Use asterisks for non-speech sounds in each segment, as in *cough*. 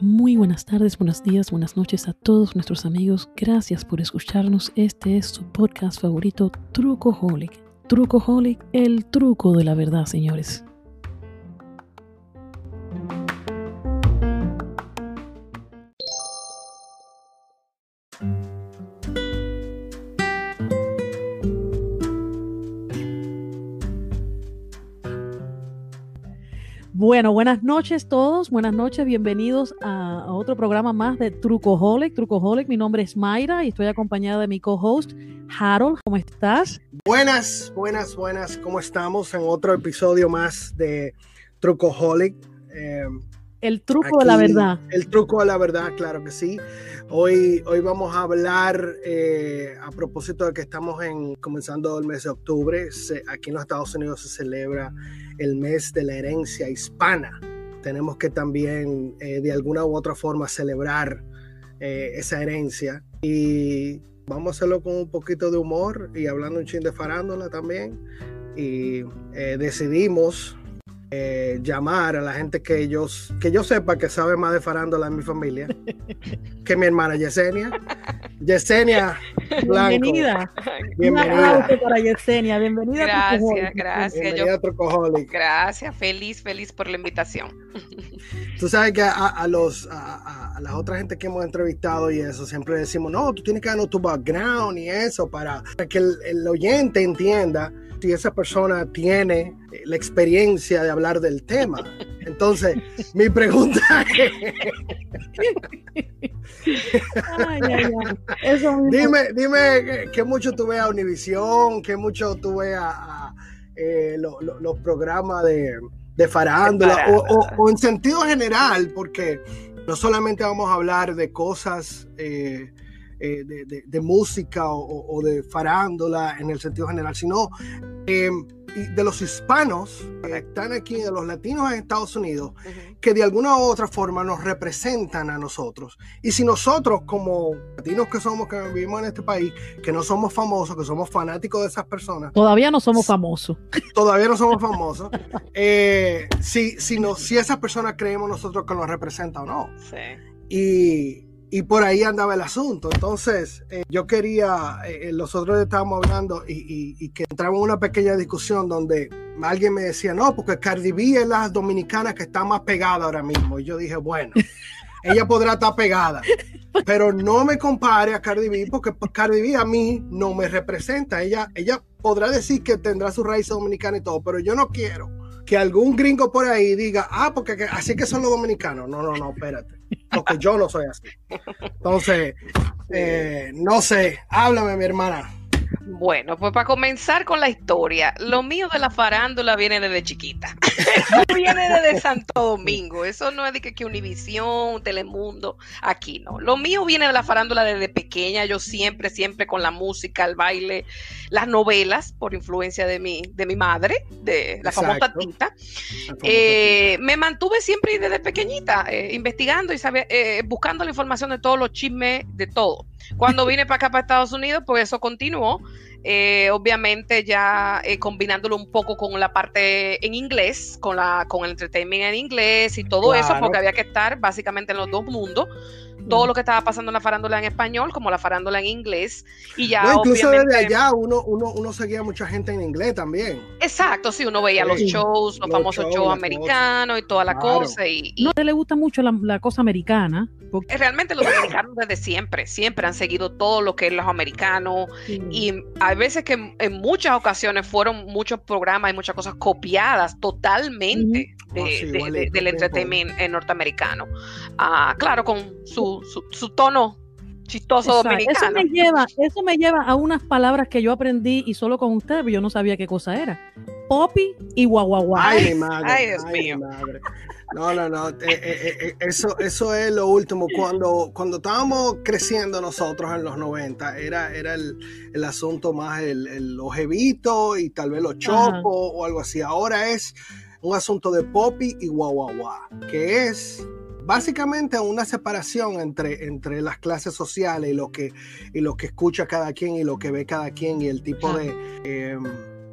Muy buenas tardes, buenos días, buenas noches a todos nuestros amigos. Gracias por escucharnos. Este es su podcast favorito, Trucoholic. Trucoholic, el truco de la verdad, señores. Bueno, buenas noches todos, buenas noches, bienvenidos a, otro programa más de Trucoholic. Trucoholic, mi nombre es Mayra y estoy acompañada de mi co-host Harold. ¿Cómo estás? Buenas, buenas, buenas, ¿cómo estamos? En otro episodio más de Trucoholic. Eh, el truco de la verdad. El truco de la verdad, claro que sí. Hoy, hoy vamos a hablar eh, a propósito de que estamos en, comenzando el mes de octubre. aquí en los Estados Unidos se celebra el mes de la herencia hispana. Tenemos que también eh, de alguna u otra forma celebrar eh, esa herencia. Y vamos a hacerlo con un poquito de humor y hablando un chin de farándula también. Y decidimos eh, llamar a la gente que yo, que yo sepa que sabe más de farándula en mi familia *laughs* que mi hermana Yesenia. Yesenia Blanco. Bienvenida. Bienvenida. para Yesenia. Bienvenida. Gracias, gracias. gracias, feliz, feliz por la invitación. *laughs* Tú sabes que a, los, a, a, las otras gente que hemos entrevistado y eso, siempre decimos, no, tú tienes que darnos tu background y eso para, que el, el oyente entienda si esa persona tiene eh, la experiencia de hablar del tema. Entonces, mi pregunta *laughs* es... dime, dime qué mucho tú ves a Univisión, qué mucho tú ves a, eh, los programas de, de farándula, o, en sentido general, porque no solamente vamos a hablar de cosas... Eh, eh, de, música o, de farándula en el sentido general, sino eh, de los hispanos que están aquí, de los latinos en Estados Unidos, que de alguna u otra forma nos representan a nosotros. Y si nosotros como latinos que somos, que vivimos en este país, que no somos famosos, que somos fanáticos de esas personas. Todavía no somos famosos. *laughs* Todavía no somos famosos. Eh, si, si, no, si esas personas creemos nosotros que nos representan o no. Sí. Y y por ahí andaba el asunto. Entonces, eh, yo quería, eh, eh, los otros estábamos hablando y, que entramos en una pequeña discusión donde alguien me decía, no, porque Cardi B es la dominicana que está más pegada ahora mismo. Y yo dije, bueno, *laughs* ella podrá estar pegada, pero no me compare a Cardi B porque Cardi B a mí no me representa. Ella, ella podrá decir que tendrá su raíz dominicana y todo, pero yo no quiero que algún gringo por ahí diga, ah, porque así que son los dominicanos. No, no, no, espérate. Porque yo no soy así. Entonces, eh, no sé, háblame, mi hermana. Bueno, pues para comenzar con la historia, lo mío de la farándula viene desde chiquita. *laughs* viene desde Santo Domingo. Eso no es de que, que Univisión, Telemundo, aquí no. Lo mío viene de la farándula desde pequeña. Yo siempre, siempre con la música, el baile, las novelas, por influencia de mi, de mi madre, de la famosa Tita. Eh, me mantuve siempre desde pequeñita eh, investigando y eh, buscando la información de todos los chismes, de todo. Cuando *laughs* vine para acá, para Estados Unidos, pues eso continuó. Eh, obviamente ya eh, combinándolo un poco con la parte en inglés, con, la, con el entertainment en inglés y todo eso, porque había que estar básicamente en los dos mundos todo lo que estaba pasando en la farándula en español como la farándula en inglés. Y ya, incluso desde allá uno, uno, uno seguía mucha gente en inglés también. Exacto, sí, uno veía los shows, los, famosos shows, americanos y toda la cosa. Y, No le gusta mucho la, cosa americana. Porque... Realmente los americanos desde siempre, siempre han seguido todo lo que es los americanos. Y hay veces que en muchas ocasiones fueron muchos programas y muchas cosas copiadas totalmente del entretenimiento norteamericano. Ah, claro, con su, su, tono chistoso dominicano. Eso me, lleva, eso me lleva a unas palabras que yo aprendí y solo con usted, yo no sabía qué cosa era. Poppy y guaguaguá. Ay, mi madre. Ay, Dios mío. No, no, no. Eh, eh, eh, eso, eso es lo último. Cuando, cuando estábamos creciendo nosotros en los 90, era, era el, el asunto más el, el ojevito y tal vez los chopos o algo así. Ahora es un asunto de Poppy y guaguaguá, que es básicamente una separación entre, entre las clases sociales y lo, que, y lo que escucha cada quien y lo que ve cada quien y el tipo de, em,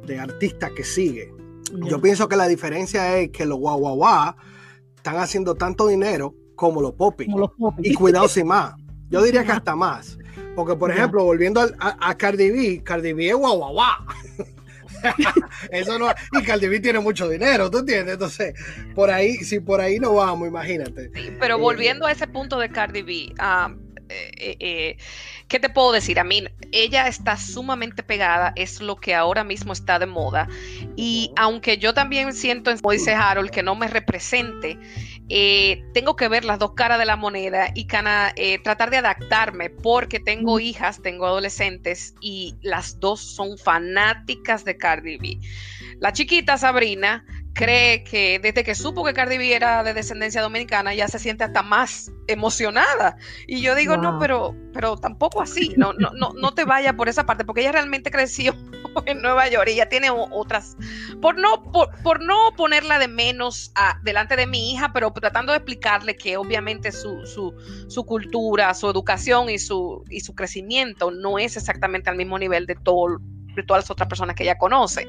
de artistas que sigue. Yo pienso que la diferencia es que los guau guau guau están haciendo tanto dinero como los popping. Y cuidado sin más. Yo diría que hasta más. Porque, por ejemplo, volviendo a, Cardi B, Cardi B es guau. *laughs* *laughs* Eso no, y Cardi B tiene mucho dinero, ¿tú entiendes? Entonces, por ahí, si por ahí no vamos, imagínate. pero eh, volviendo a ese punto de Cardi B, um, eh, eh, ¿qué te puedo decir? A mí, ella está sumamente pegada, es lo que ahora mismo está de moda. Y aunque yo también siento, como dice Harold, que no me represente, eh, tengo que ver las dos caras de la moneda y tratar de adaptarme porque tengo hijas, tengo adolescentes y las dos son fanáticas de Cardi B. La chiquita Sabrina cree que desde que supo que Cardi B era de descendencia dominicana ya se siente hasta más emocionada. Y yo digo, no, pero, pero tampoco así, no, no, no, no te vaya por esa parte, porque ella realmente creció *laughs* en Nueva York y ella tiene otras, por no, por, no ponerla de menos a, delante de mi hija, pero tratando de explicarle que obviamente su, su, su cultura, su educación y su, y su crecimiento no es exactamente al mismo nivel de todo de todas las otras personas que ella conoce.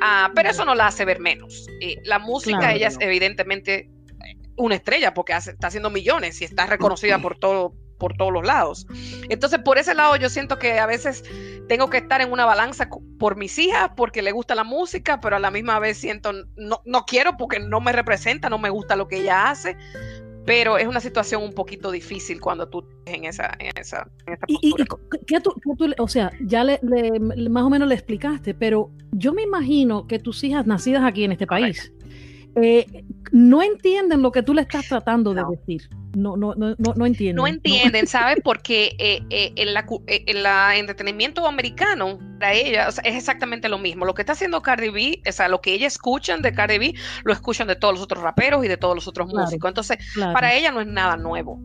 Ah, pero eso no la hace ver menos. la música, ella es evidentemente una estrella porque está haciendo millones y está reconocida por todo por todos los lados. Entonces, por ese lado, yo siento que a veces tengo que estar en una balanza por mis hijas, porque le gusta la música, pero a la misma vez siento, no, no quiero porque no me representa, no me gusta lo que ella hace, pero es una situación un poquito difícil cuando tú en esa, en esa, en esa ¿Y, ¿qué tú, o sea, ya le, más o menos le explicaste, pero yo me imagino que tus hijas nacidas aquí en este país eh, no entienden lo que tú le estás tratando de decir. No, no, no, no, entienden. No entienden, ¿sabes? Porque eh, eh, el eh, entretenimiento americano, para ella, es exactamente lo mismo. Lo que está haciendo Cardi B, o sea, lo que ella escuchan de Cardi B, lo escuchan de todos los otros raperos y de todos los otros músicos. Entonces, para ella no es nada nuevo.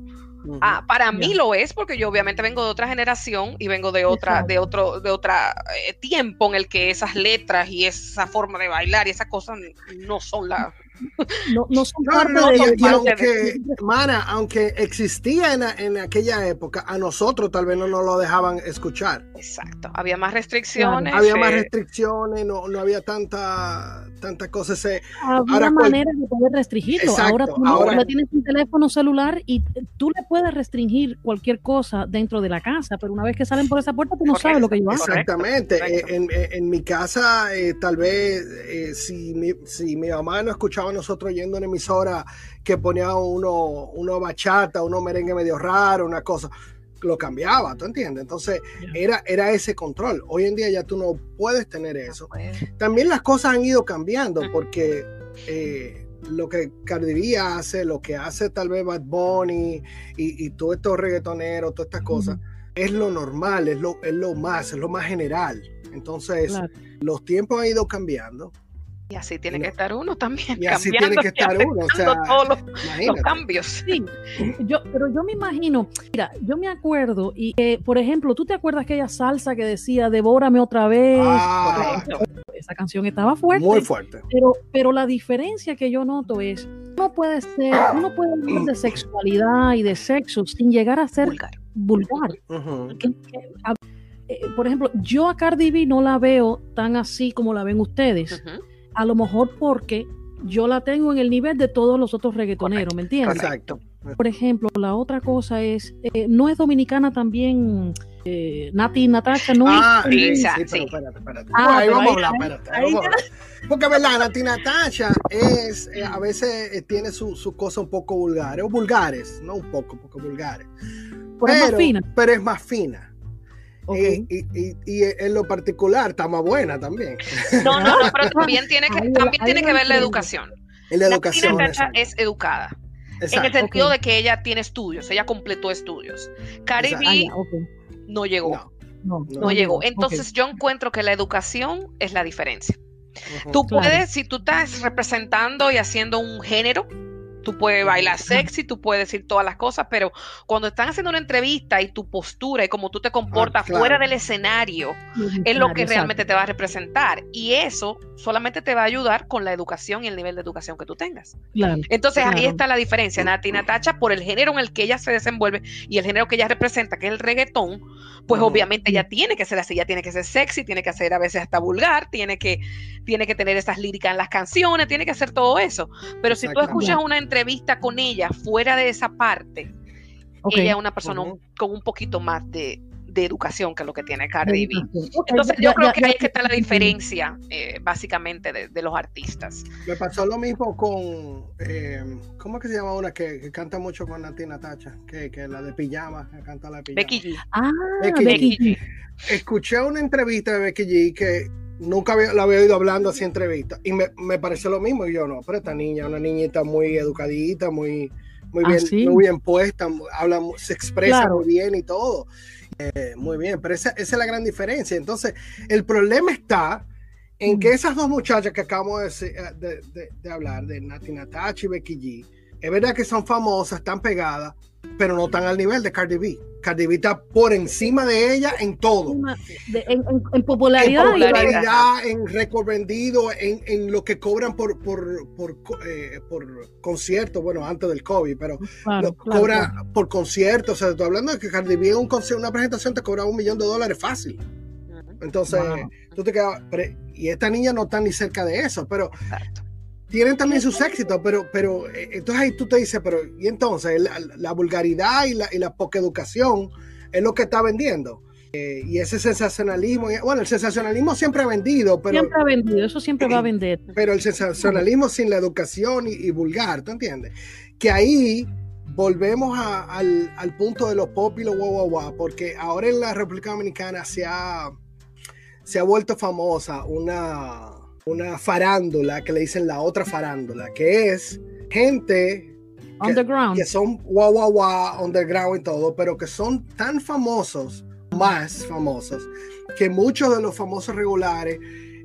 Ah, para mí lo es porque yo obviamente vengo de otra generación y vengo de otra, de otro, de otra tiempo en el que esas letras y esa forma de bailar y esas cosas no son la, no, no son parte de aunque, *laughs* Mana, aunque existía en, en, aquella época, a nosotros tal vez no nos lo dejaban escuchar. Exacto, había más restricciones. Había más restricciones, no, no había tanta, tanta cosa. había ahora manera de poder restringirlo. ahora tú ahora, tienes un teléfono celular y tú le puedes restringir cualquier cosa dentro de la casa, pero una vez que salen por esa puerta, tú no sabes lo que yo hago. Exactamente. Eh, en, en, mi casa, eh, tal vez, eh, si, mi, si mi mamá no escuchaba nosotros yendo en emisora que ponía uno, uno bachata, uno merengue medio raro, una cosa, lo cambiaba, ¿tú entiendes? Entonces era, era ese control. Hoy en día ya tú no puedes tener eso. También las cosas han ido cambiando porque eh, lo que Cardi B hace, lo que hace tal vez Bad Bunny y, y todos estos reggaetoneros, todas estas cosas, es lo normal, es lo, es lo más, es lo más general. Entonces, los tiempos han ido cambiando. Y así tiene que estar uno también. Y así tiene que estar uno. O sea, todos los, cambios. Sí, yo, pero yo me imagino, mira, yo me acuerdo, y por ejemplo, ¿tú te acuerdas aquella salsa que decía Devórame otra vez? Ah, esa canción estaba fuerte. Muy fuerte. Pero, pero la diferencia que yo noto es, uno puede ser, uno puede hablar de sexualidad y de sexo sin llegar a ser vulgar. Eh, por ejemplo, yo a Cardi B no la veo tan así como la ven ustedes a lo mejor porque yo la tengo en el nivel de todos los otros reggaetoneros, ¿me entiendes? Exacto. Por ejemplo, la otra cosa es, eh, ¿no es dominicana también eh, Nati Natasha? ¿no ah, sí, sí, pero espérate, espérate. Ah, ahí vamos a hablar, espérate. vamos a hablar. Porque, ¿verdad? Nati Natasha es, eh, a veces tiene sus su cosas un poco vulgares, o vulgares, no un poco, un poco vulgares. Pero, es más fina. Pero es más fina. Y, en lo particular está más buena también. No, no, no *laughs* pero también tiene que, también tiene que ver la educación. la educación. es educada. En el sentido de que ella tiene estudios, ella completó estudios. Caribe ah, no llegó. No, no, llegó. Entonces yo encuentro que la educación es la diferencia. tú puedes, si tú estás representando y haciendo un género, Tú puedes bailar sexy, tú puedes decir todas las cosas, pero cuando están haciendo una entrevista y tu postura y cómo tú te comportas ah, fuera del escenario es lo que realmente te va a representar. Y eso solamente te va a ayudar con la educación y el nivel de educación que tú tengas. Entonces ahí está la diferencia. Nati Natacha, por el género en el que ella se desenvuelve y el género que ella representa, que es el reggaetón, pues obviamente ella tiene que ser así, ella tiene que ser sexy, tiene que ser a veces hasta vulgar, tiene que, tiene que tener esas líricas en las canciones, tiene que hacer todo eso. Pero si tú escuchas una entrevista con ella fuera de esa parte, ella es una persona con un poquito más de, educación que lo que tiene Cardi B. Entonces yo creo que ahí está la diferencia eh, básicamente de, los artistas. Me pasó lo mismo con, eh, ¿cómo es que se llama una que, canta mucho con Natina Tacha? Que, que la de pijama, que canta la de pijama. Becky G. Ah, Becky, G. Escuché una entrevista de Becky G que nunca la había oído hablando así en entrevista y me, me pareció lo mismo y yo no, pero esta niña, una niñita muy educadita, muy muy ah, bien, muy bien puesta, habla, se expresa muy bien y todo. Eh, muy bien, pero esa, esa, es la gran diferencia. Entonces, el problema está en que mm. esas dos muchachas que acabamos de, de, de, de hablar, de Nati Natachi y Becky G, es verdad que son famosas, están pegadas, pero no están al nivel de Cardi B. Cardi B está por encima de ella en todo. en, popularidad. En popularidad, en récord vendido, en, lo que cobran por, por, por, eh, concierto, bueno, antes del COVID, pero cobra por concierto. O sea, estoy hablando de que Cardi B en un una presentación te cobra un millón de dólares fácil. Entonces, tú te quedas, y esta niña no está ni cerca de eso, pero tienen también sus éxitos, pero, pero eh, entonces ahí tú te dices, pero y entonces la, vulgaridad y la, y la poca educación es lo que está vendiendo. Eh, y ese sensacionalismo, bueno, el sensacionalismo siempre ha vendido, pero... Siempre ha vendido, eso siempre va a vender. Pero el sensacionalismo sin la educación y, vulgar, ¿tú entiendes? Que ahí volvemos al, al, punto de los pop y los guau, guau, guau, porque ahora en la República Dominicana se ha, se ha vuelto famosa una una farándula que le dicen la otra farándula, que es gente underground. Que, son guau guau guau, underground y todo, pero que son tan famosos, más famosos, que muchos de los famosos regulares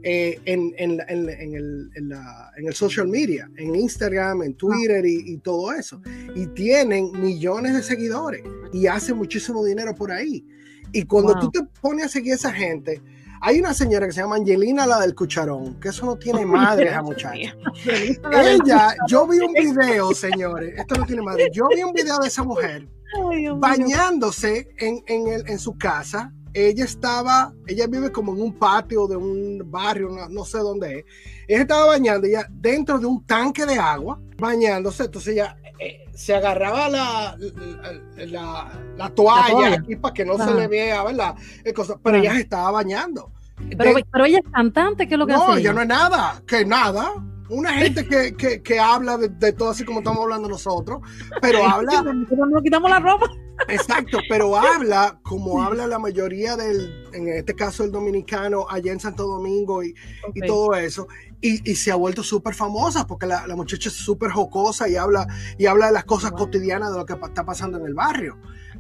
eh, en, en, en, el, en, el, social media, en Instagram, en Twitter y, todo eso. Y tienen millones de seguidores y hacen muchísimo dinero por ahí. Y cuando tú te pones a seguir a esa gente, hay una señora que se llama Angelina, la del cucharón, que eso no tiene *laughs* madre esa muchacha. Ella, yo vi un video, señores, esto no tiene madre. Yo vi un video de esa mujer bañándose en, en, su casa. Ella estaba, ella vive como en un patio de un barrio, no, sé dónde es. Ella estaba bañando, ella dentro de un tanque de agua, bañándose. Entonces ella eh, se agarraba la, la, toalla, aquí para que no se le vea, ¿verdad? pero ella se estaba bañando. Pero, pero, ella es cantante, ¿qué es lo que hace? No, ella no es nada, que nada. Una gente que, que, que habla de, todo así como estamos hablando nosotros, pero habla. No quitamos la ropa. Exacto, pero *laughs* habla como habla la mayoría del, en este caso el dominicano, allá en Santo Domingo y, y todo eso. Y, y, se ha vuelto súper famosa porque la, la muchacha es súper jocosa y habla, y habla de las cosas cotidianas de lo que está pasando en el barrio,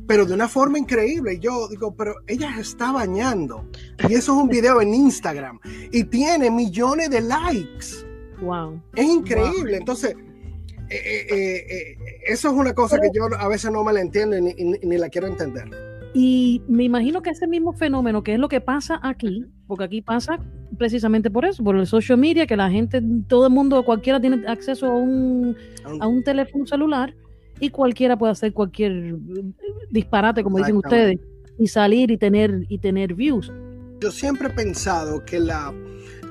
pero de una forma increíble. Y yo digo, pero ella está bañando. Y eso es un video en Instagram y tiene millones de likes. Wow. Es increíble. Entonces, eh, eh, eh, eso es una cosa que yo a veces no me la entiendo y ni la quiero entender. Y me imagino que ese mismo fenómeno, que es lo que pasa aquí, porque aquí pasa precisamente por eso, por el social media, que la gente, todo el mundo, cualquiera tiene acceso a un, a un teléfono celular y cualquiera puede hacer cualquier disparate, como dicen ustedes, y salir y tener, y tener views. Yo siempre he pensado que la,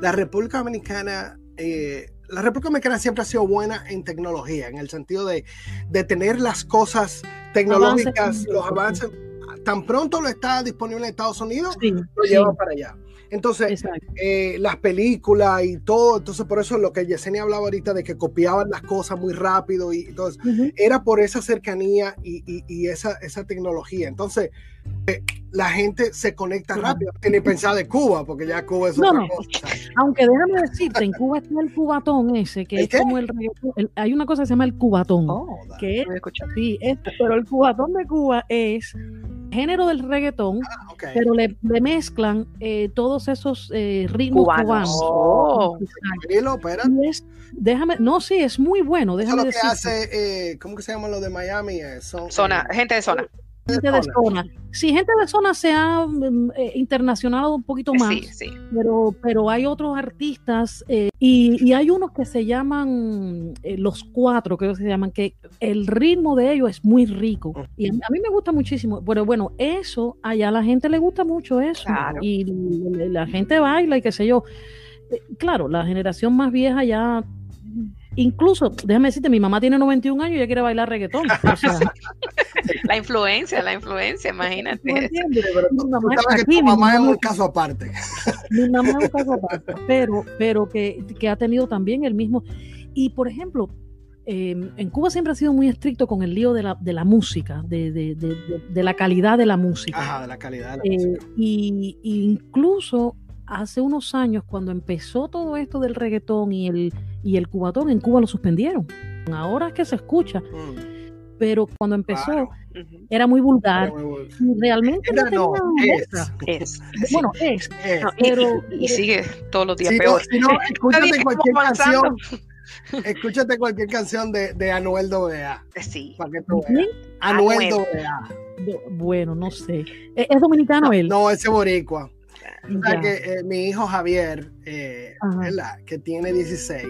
la República Dominicana... Eh, la República Dominicana siempre ha sido buena en tecnología, en el sentido de, de tener las cosas tecnológicas, los avances. Tan pronto lo está disponible en Estados Unidos, lo lleva para allá. Entonces, eh, las películas y todo, entonces por eso lo que Yesenia hablaba ahorita de que copiaban las cosas muy rápido y entonces era por esa cercanía y, esa, esa tecnología. Entonces, la gente se conecta rápido. Tiene pensado de Cuba, porque ya Cuba es otra cosa. Aunque déjame decirte, en Cuba está el cubatón ese, que es como el, Hay una cosa que se llama el cubatón. Oh, que es, sí, pero el cubatón de Cuba es género del reggaetón, ah, pero le, mezclan eh, todos esos eh, ritmos cubanos. Oh. déjame, no, sí, es muy bueno. Déjame Eso lo que hace, ¿cómo que se llama lo de Miami? Son, zona, gente de zona gente de zona. Sí, gente de zona se ha mm, eh, internacionado un poquito más, Pero, pero hay otros artistas eh, y, hay unos que se llaman eh, los cuatro, creo que se llaman, que el ritmo de ellos es muy rico. Y a, mí me gusta muchísimo. Pero bueno, eso, allá a la gente le gusta mucho eso. Y la gente baila y qué sé yo. Claro, la generación más vieja ya Incluso, déjame decirte, mi mamá tiene 91 años y ya quiere bailar reggaetón. *laughs* la influencia, la influencia, imagínate. mi mamá, tu mamá es un caso aparte. Mi mamá es un caso aparte, pero, pero que, que ha tenido también el mismo. Y por ejemplo, em, en Cuba siempre ha sido muy estricto con el lío de la, de la música, de, de, de, la calidad de la música. Ajá, de la calidad de la eh, música. Y, incluso hace unos años, cuando empezó todo esto del reggaetón y el, y el cubatón, en Cuba lo suspendieron. Ahora es que se escucha. Mm. Pero cuando empezó era muy vulgar. Realmente no, es, Bueno, es. pero, y, sigue todos los días peor. escúchate cualquier canción. Escúchate cualquier canción de, de Anuel AA. Sí. Para que tú veas. Anuel AA. Bueno, no sé. ¿Es dominicano él? No, ese boricua que eh, mi hijo Javier, eh, que tiene 16,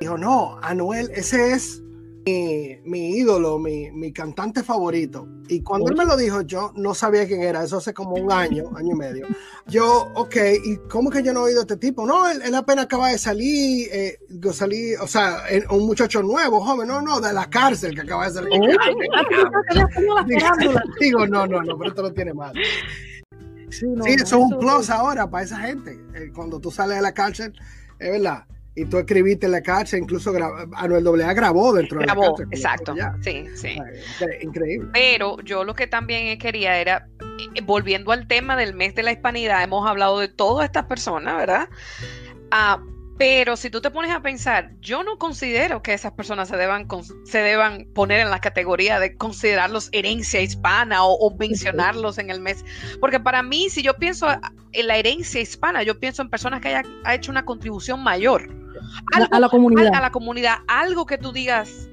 dijo, no, Anuel, ese es mi, ídolo, mi, cantante favorito. Y cuando él me lo dijo, yo no sabía quién era, eso hace como un año, año y medio. Yo, ok, ¿y cómo que yo no he oído a este tipo? No, él, apenas acaba de salir, eh, salir, o sea, un muchacho nuevo, joven, no, no, de la cárcel que acaba de salir. *laughs* Digo, no, no, no, pero esto no tiene mal. Sí, eso es un plus ahora para esa gente. Eh, cuando tú sales de la cárcel, es verdad. Y tú escribiste en la cárcel, incluso Anuel AA grabó dentro de la cárcel. Exacto, sí, sí. Increíble. Pero yo lo que también quería era, eh, volviendo al tema del mes de la hispanidad, hemos hablado de todas estas personas, ¿verdad? Ah, pero si tú te pones a pensar, yo no considero que esas personas se deban, se deban poner en la categoría de considerarlos herencia hispana o, mencionarlos en el mes. Porque para mí, si yo pienso en la herencia hispana, yo pienso en personas que hayan hecho una contribución mayor a la comunidad. A, la comunidad. Algo que tú digas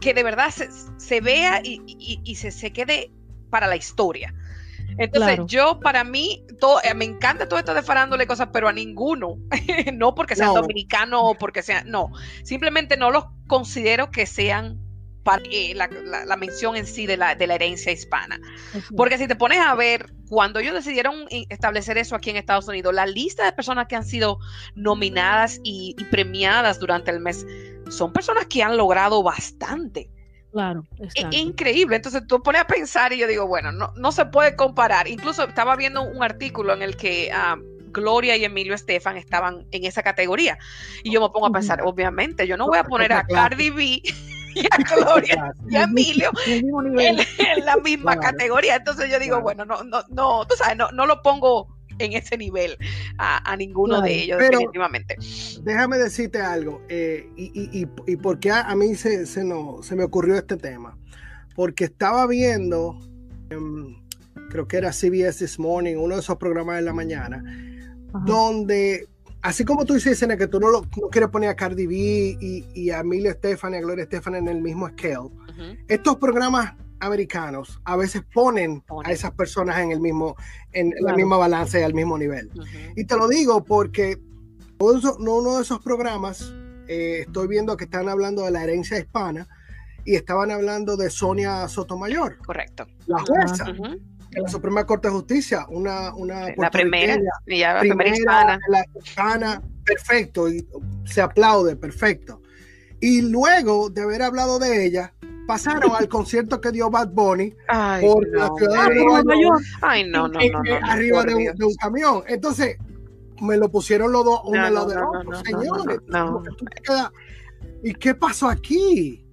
que de verdad se, vea y, se, se quede para la historia. Entonces, yo para mí, todo, eh, me encanta todo esto de farándole cosas, pero a ninguno, *laughs* no porque sean dominicanos dominicano o porque sean, no, simplemente no los considero que sean para, eh, la, mención en sí de la, de la herencia hispana. Porque si te pones a ver, cuando ellos decidieron establecer eso aquí en Estados Unidos, la lista de personas que han sido nominadas y premiadas durante el mes son personas que han logrado bastante. Claro, es increíble. Entonces tú pones a pensar y yo digo, bueno, no, no se puede comparar. Incluso estaba viendo un artículo en el que ah, Gloria y Emilio Estefan estaban en esa categoría. Y yo me pongo a pensar, obviamente, yo no voy a poner a Cardi B *laughs* y a Gloria y a Emilio en, la misma categoría. Entonces yo digo, bueno, no, no, no, tú sabes, no, no lo pongo en ese nivel a, ninguno de ellos, definitivamente. Déjame decirte algo, eh, y, y, por qué a, mí se, se, no, se me ocurrió este tema. Porque estaba viendo, em, creo que era CBS This Morning, uno de esos programas de la mañana, donde, así como tú dices, que tú no, lo, quieres poner a Cardi B y, y a Emilio Estefan y a Gloria Estefan en el mismo scale, estos programas americanos a veces ponen a esas personas en el mismo, en la misma balanza y al mismo nivel. Y te lo digo porque uno de esos programas, eh, estoy viendo que están hablando de la herencia hispana y estaban hablando de Sonia Sotomayor. Correcto. La jueza. de la Suprema Corte de Justicia, una, una la primera, la primera hispana. La hispana, perfecto, y se aplaude, perfecto. Y luego de haber hablado de ella, pasaron al concierto que dio Bad Bunny por la ciudad de Nueva York. Ay, no, no, no, arriba de un, camión. Entonces, me lo pusieron los dos uno al lado del otro. Señores, ¿y qué pasó aquí?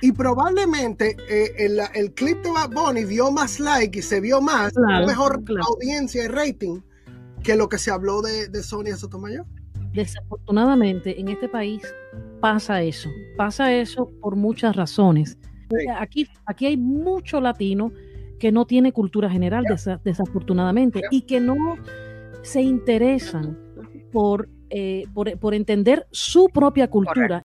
Y probablemente eh, el, el, clip de Bad Bunny dio más like y se vio más, mejor audiencia y rating que lo que se habló de, de Sonia Sotomayor. Desafortunadamente, en este país pasa eso. Pasa eso por muchas razones. Aquí, aquí hay mucho latino que no tiene cultura general, desafortunadamente, y que no se interesan por, eh, por, entender su propia cultura.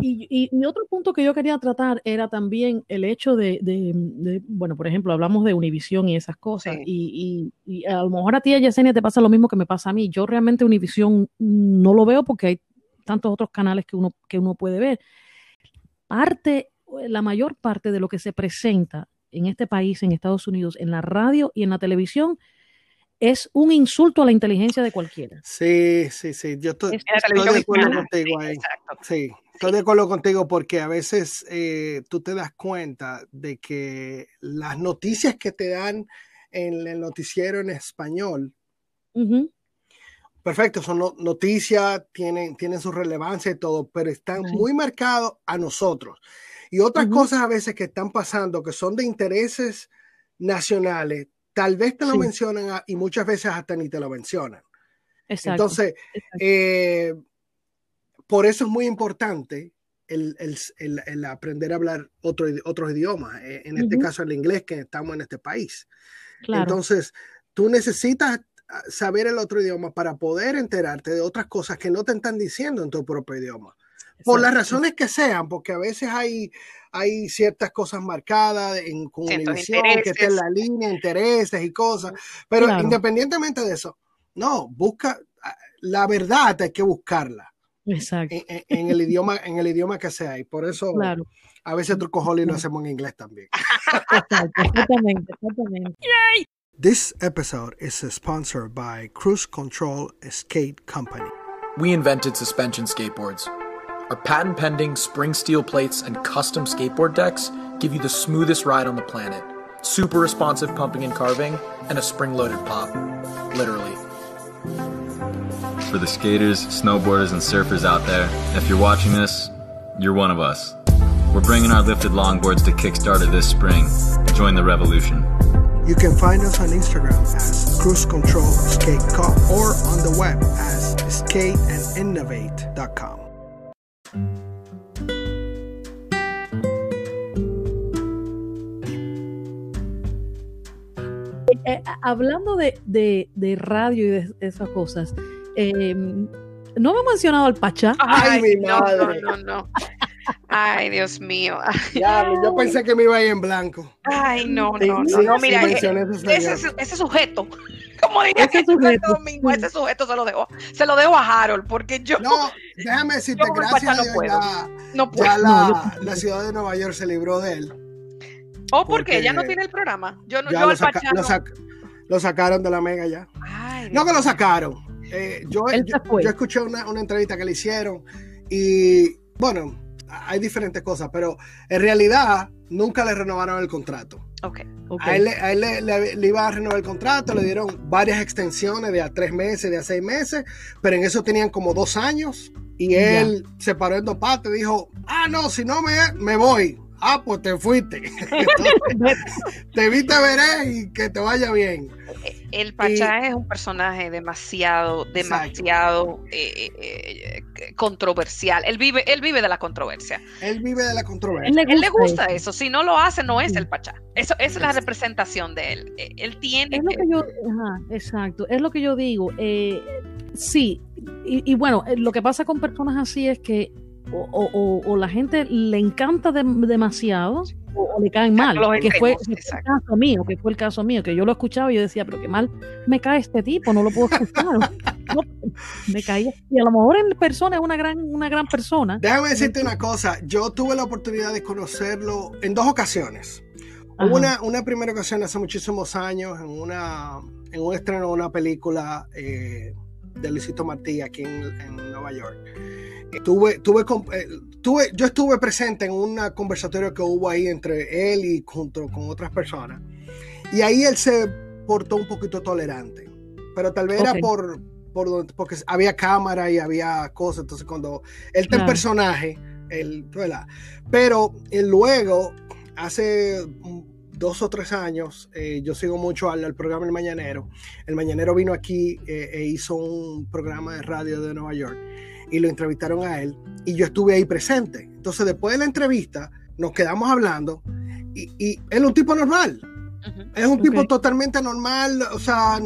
Y, otro punto que yo quería tratar era también el hecho de, bueno, por ejemplo, hablamos de Univisión y esas cosas, y, a lo mejor a ti, a Yesenia, te pasa lo mismo que me pasa a mí. Yo realmente Univisión no lo veo porque hay tantos otros canales que uno, que uno puede ver. Parte, la mayor parte de lo que se presenta en este país, en Estados Unidos, en la radio y en la televisión, es un insulto a la inteligencia de cualquiera. Sí, sí, sí. Yo estoy, de acuerdo contigo ahí. Sí, estoy de acuerdo contigo porque a veces eh, tú te das cuenta de que las noticias que te dan en el noticiero en español, perfecto, son noticias, tienen, tienen su relevancia y todo, pero están muy marcados a nosotros. Y otras cosas a veces que están pasando que son de intereses nacionales, tal vez te lo mencionan y muchas veces hasta ni te lo mencionan. Entonces, eh, por eso es muy importante el, aprender a hablar otro, otros idiomas, eh, en este caso el inglés, que estamos en este país. Entonces, tú necesitas saber el otro idioma para poder enterarte de otras cosas que no te están diciendo en tu propio idioma. Por las razones que sean, porque a veces hay, hay ciertas cosas marcadas en comunicación, que está en la línea, intereses y cosas, pero independientemente de eso, no, busca la verdad, hay que buscarla. Exacto. En, el idioma, en el idioma que sea, y por eso a veces Trucojoli lo hacemos en inglés también. exactamente, exactamente. *laughs* Yay! This episode is sponsored by Cruise Control Skate Company. We invented suspension skateboards. Our patent pending spring steel plates and custom skateboard decks give you the smoothest ride on the planet, super responsive pumping and carving, and a spring loaded pop. Literally. For the skaters, snowboarders, and surfers out there, if you're watching this, you're one of us. We're bringing our lifted longboards to Kickstarter this spring. Join the revolution. You can find us on Instagram as Cruise Control Skate Cup or on the web as skateandinnovate.com. Eh, hablando de, de, de, radio y de esas cosas, eh, no hemos mencionado al Pachá. Ay, mi madre. No, no, no. Ay, Dios mío. *laughs* Ya, yo pensé que me iba a ir en blanco. Ay, no, no, no, no, mira, eh, ese, ese, sujeto, como dije ese sujeto. domingo, ese sujeto se lo dejo, se lo dejo a Harold, porque yo. No, déjame decirte, gracias a Dios, ya, no puedo. ya la, la ciudad de Nueva York se libró de él. ¿O porque, ya no tiene el programa? Yo no, yo lo, lo, sacaron de la mega ya. no que lo sacaron. Eh, yo, yo, escuché una, una, entrevista que le hicieron y bueno, hay diferentes cosas, pero en realidad nunca le renovaron el contrato. Okay. A él, a él le, le, iba a renovar el contrato, le dieron varias extensiones de a tres meses, de a seis meses, pero en eso tenían como dos años y él se paró en dos partes y dijo, ah, no, si no me, me voy. Ah, pues te fuiste. *laughs* te vi, te veré y que te vaya bien. El Pachá es un personaje demasiado, demasiado eh, eh, eh, controversial. Él vive, él vive de la controversia. Él vive de la controversia. Él le gusta, eso. Si no lo hace, no es el Pachá. Eso, es la representación de él. Él tiene. Es lo que, yo, exacto. Es lo que yo digo. sí. y bueno, lo que pasa con personas así es que o, la gente le encanta demasiado o, le caen mal, que fue, el caso mío, que fue el caso mío, que yo lo escuchaba y yo decía, pero qué mal me cae este tipo, no lo puedo escuchar. *laughs* me caía. Y a lo mejor en persona es una gran, una gran persona. Déjame decirte una cosa, yo tuve la oportunidad de conocerlo en dos ocasiones. una, una primera ocasión hace muchísimos años en, una, en un estreno de una película eh, de Luisito Martí aquí en, en Nueva York Tuve, tuve, eh, tuve, yo estuve presente en un conversatorio que hubo ahí entre él y junto con otras personas. Y ahí él se portó un poquito tolerante. Pero tal vez era por, por, porque había cámara y había cosas. Entonces, cuando él está en personaje, él, pero luego, hace dos o tres años, eh, yo sigo mucho al, programa El Mañanero. El Mañanero vino aquí eh, e hizo un programa de radio de Nueva York y lo entrevistaron a él y yo estuve ahí presente. Entonces, después de la entrevista, nos quedamos hablando y, y él es un tipo normal. Es un tipo totalmente normal, o sea,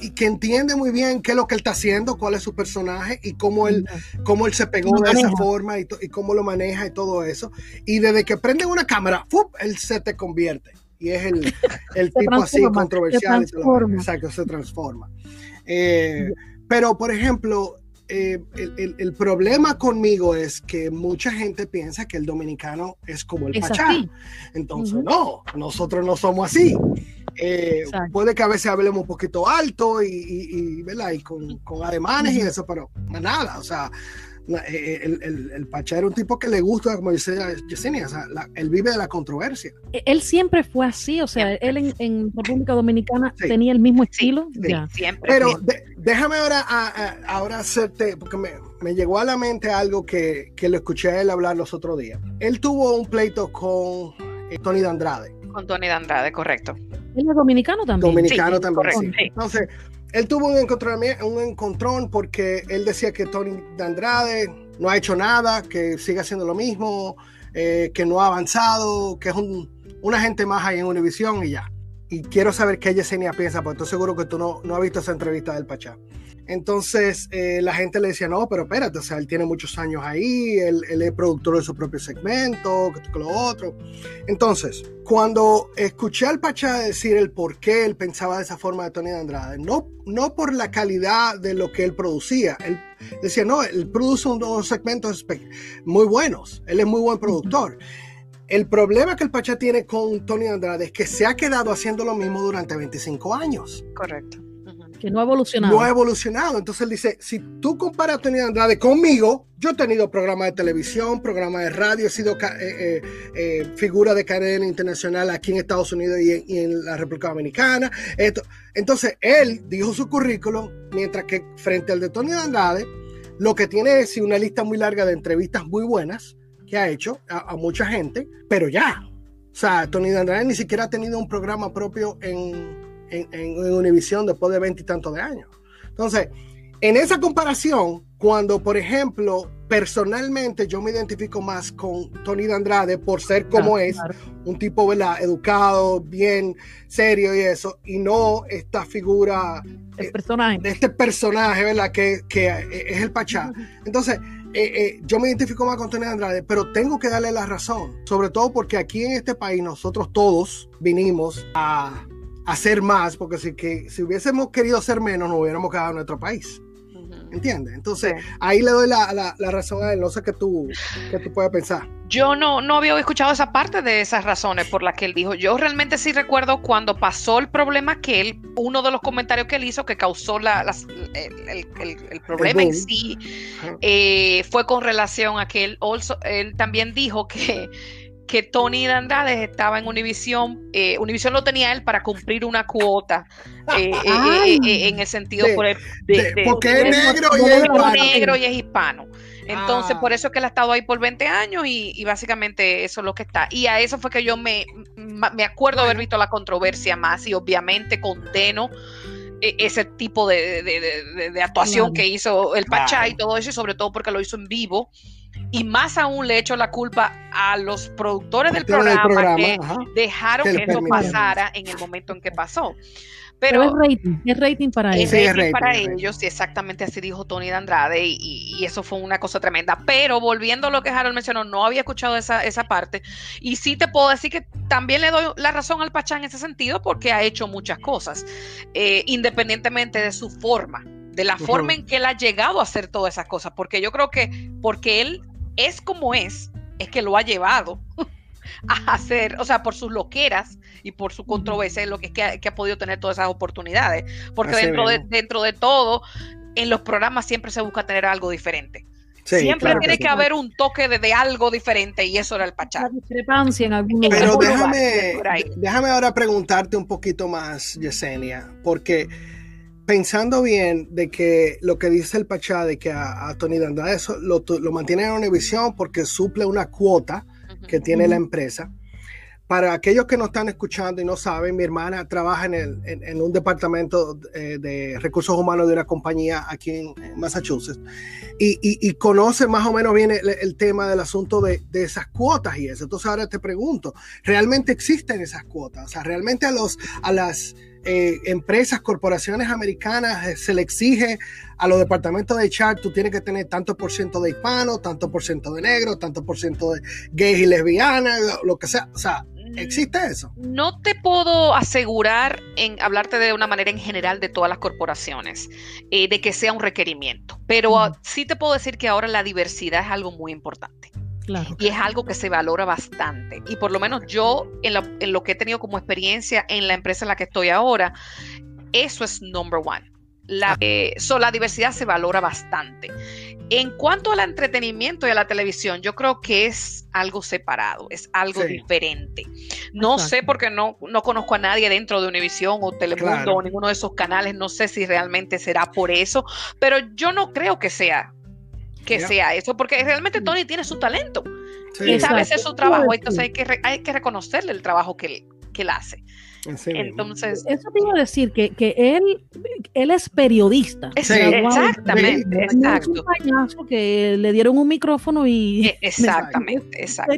y que entiende muy bien qué es lo que él está haciendo, cuál es su personaje y cómo él, cómo él se pegó de esa forma y, cómo lo maneja y todo eso. Y desde que prende una cámara, ¡fup! él se te convierte. Y es el, *laughs* el tipo así controversial. Se exacto, se transforma. Eh, pero, por ejemplo, eh, el, problema conmigo es que mucha gente piensa que el dominicano es como el Pachá. Entonces, no, nosotros no somos así. Eh, puede que a veces hablemos un poquito alto y, y, y con, con, ademanes y eso, pero nada, o sea, el, el, el, Pachá era un tipo que le gusta, como dice Yesenia, o sea, él vive de la controversia. E, él siempre fue así, o sea, él en, República Dominicana tenía el mismo estilo. Siempre. Pero déjame ahora, ahora hacerte, porque me, me, llegó a la mente algo que, que lo escuché a él hablar los otros días. Él tuvo un pleito con eh, Tony Dandrade. Con Tony Dandrade, correcto. Él es dominicano también. Dominicano también. Entonces, él tuvo un, encontrón porque él decía que Tony de Andrade no ha hecho nada, que sigue haciendo lo mismo, eh, que no ha avanzado, que es un, una gente más ahí en Univision y ya. Y quiero saber qué Yesenia piensa, porque estoy seguro que tú no, no has visto esa entrevista del Pachá. Entonces eh, la gente le decía, no, pero espérate, o sea, él tiene muchos años ahí, él, es productor de su propio segmento, que lo otro. Entonces, cuando escuché al Pachá decir el por qué él pensaba de esa forma de Tony de Andrade, no, no por la calidad de lo que él producía, él decía, no, él produce unos segmentos muy buenos, él es muy buen productor. El problema que el Pachá tiene con Tony Andrade es que se ha quedado haciendo lo mismo durante 25 años. Correcto que no ha evolucionado. No ha evolucionado. Entonces él dice, si tú comparas a Tony Andrade conmigo, yo he tenido programas de televisión, programas de radio, he sido eh, eh, eh, figura de cadena internacional aquí en Estados Unidos y en, la República Dominicana. Esto. Entonces él dijo su currículum, mientras que frente al de Tony Andrade, lo que tiene es una lista muy larga de entrevistas muy buenas que ha hecho a, a mucha gente, pero ya. O sea, Tony Andrade ni siquiera ha tenido un programa propio en, en, en Univision después de veintitantos de años. Entonces, en esa comparación, cuando, por ejemplo, personalmente yo me identifico más con Tony de Andrade por ser como es, un tipo ¿verdad? educado, bien serio y eso, y no esta figura el personaje. de este personaje, ¿verdad? Que, que es el Pachá. Entonces, eh, eh, yo me identifico más con Tony de Andrade, pero tengo que darle la razón, sobre todo porque aquí en este país nosotros todos vinimos a hacer más, porque si, que, si hubiésemos querido hacer menos, nos hubiéramos quedado en nuestro país. ¿Entiendes? Entonces, ahí le doy la, la, razón a él. No sé qué tú, qué tú puedes pensar. Yo no, no había escuchado esa parte de esas razones por las que él dijo. Yo realmente sí recuerdo cuando pasó el problema que él, uno de los comentarios que él hizo que causó la, el, el, problema en sí, eh, fue con relación a que él, él también dijo que que Tony de Andrade estaba en Univision. Eh, Univision lo tenía él para cumplir una cuota eh, eh, eh, en el sentido de, porque es negro, y, es hispano. negro y es hispano. Entonces, por ah. eso es que él ha estado ahí por 20 años y, básicamente eso es lo que está. Y a eso fue que yo me, me acuerdo haber visto la controversia más y obviamente condeno ese tipo de, de, actuación que hizo el Pachá y todo eso, y sobre todo porque lo hizo en vivo y más aún le echo la culpa a los productores del programa, que dejaron que, eso pasara en el momento en que pasó. Pero, es rating, es rating para ellos. Es rating, para ellos, y exactamente así dijo Tony de Andrade, y, eso fue una cosa tremenda. Pero volviendo a lo que Harold mencionó, no había escuchado esa, esa parte, y sí te puedo decir que también le doy la razón al Pachá en ese sentido, porque ha hecho muchas cosas, eh, independientemente de su forma de la forma en que él ha llegado a hacer todas esas cosas, porque yo creo que porque él es como es, es que lo ha llevado *laughs* a hacer, o sea, por sus loqueras y por su controversia, es lo que es que ha, podido tener todas esas oportunidades, porque dentro de, dentro de todo, en los programas siempre se busca tener algo diferente. Siempre tiene que, haber un toque de, algo diferente y eso era el Pachá. discrepancia en algún Pero déjame, déjame ahora preguntarte un poquito más, Yesenia, porque pensando bien de que lo que dice el Pachá de que a, Tony Dandra eso lo, lo, mantiene en Univision porque suple una cuota que tiene la empresa. para aquellos que no están escuchando y no saben, mi hermana trabaja en, el, en, un departamento eh, de recursos humanos de una compañía aquí en, Massachusetts y, y, conoce más o menos bien el, tema del asunto de, de, esas cuotas y eso. Entonces ahora te pregunto, ¿realmente existen esas cuotas? O sea, ¿realmente a, los, a las eh, empresas, corporaciones americanas eh, se le exige a los departamentos de chat, tú tienes que tener tanto por ciento de hispanos, tanto por ciento de negros, tanto por ciento de gays y lesbianas, lo que sea. O sea, ¿Existe eso? No te puedo asegurar en hablarte de una manera en general de todas las corporaciones, eh, de que sea un requerimiento, pero ah, sí te puedo decir que ahora la diversidad es algo muy importante. Y es algo que se valora bastante. Y por lo menos yo, en lo, en lo que he tenido como experiencia en la empresa en la que estoy ahora, eso es number one. La, eh, la diversidad se valora bastante. En cuanto al entretenimiento y a la televisión, yo creo que es algo separado, es algo diferente. No sé porque no, no conozco a nadie dentro de Univision o Telemundo o ninguno de esos canales, no sé si realmente será por eso, pero yo no creo que sea que sea eso, porque realmente Tony tiene su talento y sabe hacer su trabajo, entonces hay que, hay que reconocerle el trabajo que que él hace. Entonces, eso te iba a decir que, que él, él es periodista. exactamente, exacto. Un que le dieron un micrófono y. E, *laughs* exactamente, exacto.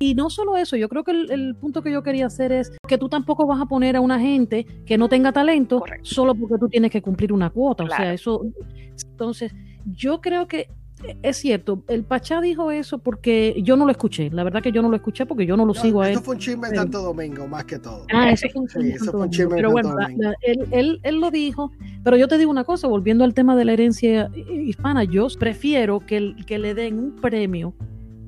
Y no solo eso, yo creo que el, punto que yo quería hacer es que tú tampoco vas a poner a una gente que no tenga talento solo porque tú tienes que cumplir una cuota. O sea, eso. Entonces, yo creo que es cierto, el Pachá dijo eso porque yo no lo escuché. La verdad que yo no lo escuché porque yo no lo sigo a él. Eso fue un chisme en Santo Domingo, más que todo. Ah, eso fue un chisme. pero bueno, él, él, lo dijo. Pero yo te digo una cosa, volviendo al tema de la herencia hispana, yo prefiero que, que le den un premio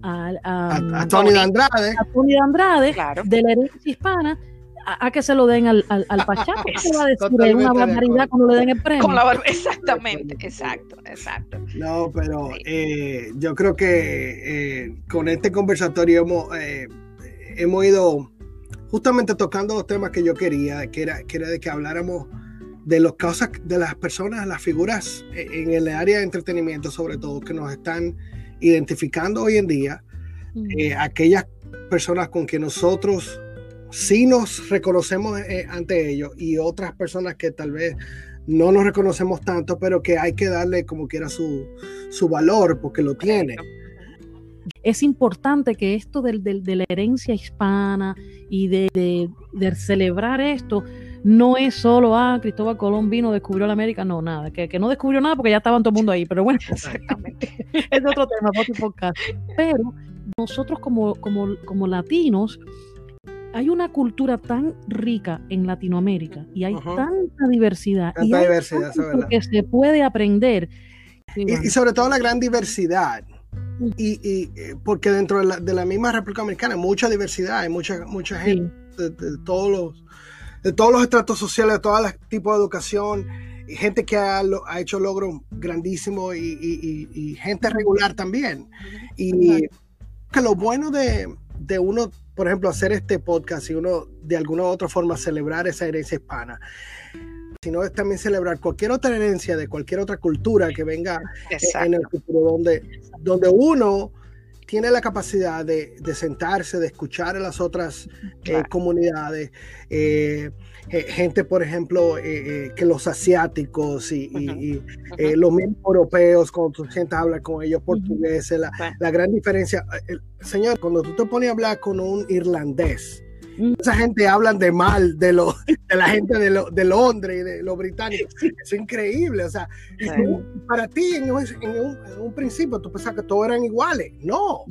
a, a, Tony de Andrade, a Tony de Andrade de la herencia hispana a, que se lo den al, al, al Pachá. ¿Qué va a *laughs* decir? Es una barbaridad cuando le den el premio. exactamente, exacto, exacto. No, pero eh, yo creo que eh, con este conversatorio hemos, eh, hemos ido justamente tocando los temas que yo quería, que era, que era de que habláramos de los causas de las personas, las figuras en el área de entretenimiento, sobre todo, que nos están identificando hoy en día, aquellas personas con que nosotros sí nos reconocemos eh, ante ellos y otras personas que tal vez no nos reconocemos tanto, pero que hay que darle como quiera su, su valor porque lo tiene. Es importante que esto de, de la herencia hispana y de, de, celebrar esto no es solo, ah, Cristóbal Colón vino, descubrió la América, no, nada, que, que no descubrió nada porque ya estaban todo el mundo ahí, pero bueno, *laughs* exactamente. es otro tema, otro podcast. Pero nosotros como, como, como latinos, hay una cultura tan rica en Latinoamérica y hay tanta diversidad. Tanta diversidad, que se puede aprender. Y, sobre todo la gran diversidad. Y, eh, porque dentro de la, misma República Americana hay mucha diversidad, hay mucha, mucha gente de, todos los de todos los estratos sociales, de todos los tipos de educación, y gente que ha, ha hecho logros grandísimos y, gente regular también. Y que lo bueno de, de uno por ejemplo, hacer este podcast y uno de alguna u otra forma celebrar esa herencia hispana, sino es también celebrar cualquier otra herencia de cualquier otra cultura que venga en el futuro, donde, donde uno tiene la capacidad de, sentarse, de escuchar a las otras eh, comunidades. Eh, gente, por ejemplo, eh, que los asiáticos y, los mismos europeos, cuando tú sientas a hablar con ellos portugueses, la, la, gran diferencia. señor, cuando tú te pones a hablar con un irlandés, esa gente hablan de mal de, lo, de la gente de, lo, de Londres y de los británicos. Es increíble. O sea, para ti en un, principio tú pensabas que todos eran iguales. No.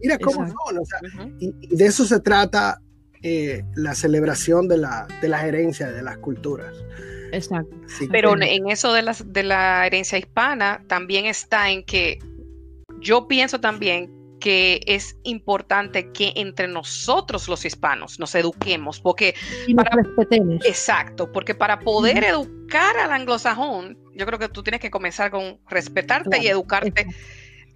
Mira cómo son. O sea, y, de eso se trata eh, la celebración de la, de las herencias, de las culturas. Exacto. Pero en eso de, las, de la herencia hispana también está en que yo pienso también que es importante que entre nosotros los hispanos nos eduquemos, porque para, exacto, porque para poder educar al anglosajón, yo creo que tú tienes que comenzar con respetarte y educarte.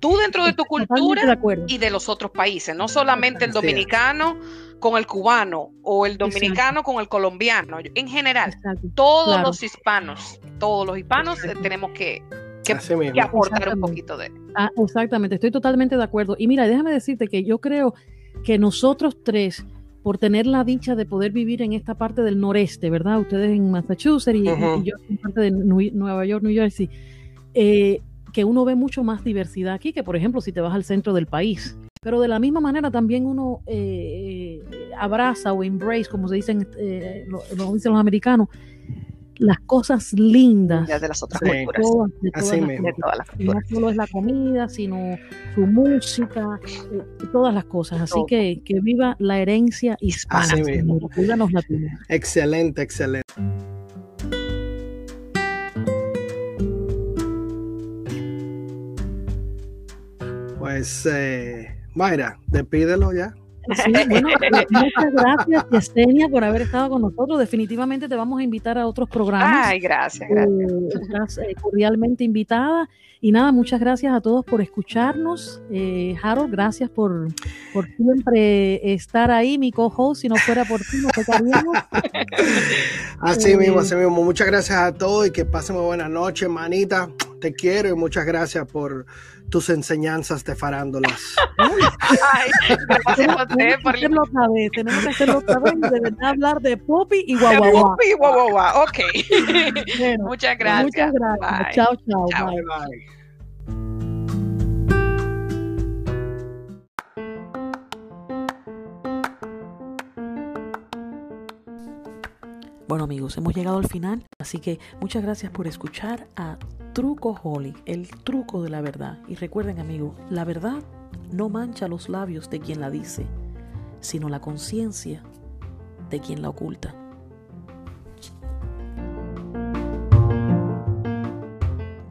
Tú dentro de tu cultura y de los otros países, no solamente el dominicano con el cubano o el dominicano con el colombiano, en general, todos los hispanos, todos los hispanos eh, tenemos que que, aportar un poquito de. Ah, exactamente, estoy totalmente de acuerdo. Y mira, déjame decirte que yo creo que nosotros tres por tener la dicha de poder vivir en esta parte del noreste, ¿verdad? Ustedes en Massachusetts y, yo en parte de Nueva York, New Jersey, eh, que uno ve mucho más diversidad aquí que, por ejemplo, si te vas al centro del país. Pero de la misma manera también uno eh, abraza o embrace, como se dicen, eh, lo, dicen los americanos, las cosas lindas de las otras culturas. No solo es la comida, sino su música, eh, todas las cosas. Así que que viva la herencia hispana. Excelente, excelente. Pues, eh, Mayra, despídelo ya. Sí, bueno, eh, muchas gracias, Yesenia, por haber estado con nosotros. Definitivamente te vamos a invitar a otros programas. Ay, gracias, gracias. estás eh, cordialmente invitada. Y nada, muchas gracias a todos por escucharnos. Eh, Harold, gracias por, por siempre estar ahí, mi co-host. Si no fuera por ti, no tocaríamos. *laughs* Así mismo, así mismo. Muchas gracias a todos y que pasen muy buena noche, manita. Te quiero y muchas gracias por tus enseñanzas de farándolas. Ay, gracias a usted por tenemos que hacerlo otra vez, tenemos que hacerlo otra vez y de verdad hablar de Poppy y guau Poppy y guau ok. muchas gracias. Muchas gracias. Chao, chao. bye. bye. Bueno amigos, hemos llegado al final, así que muchas gracias por escuchar a Truco Holly, el truco de la verdad. Y recuerden amigos, la verdad no mancha los labios de quien la dice, sino la conciencia de quien la oculta.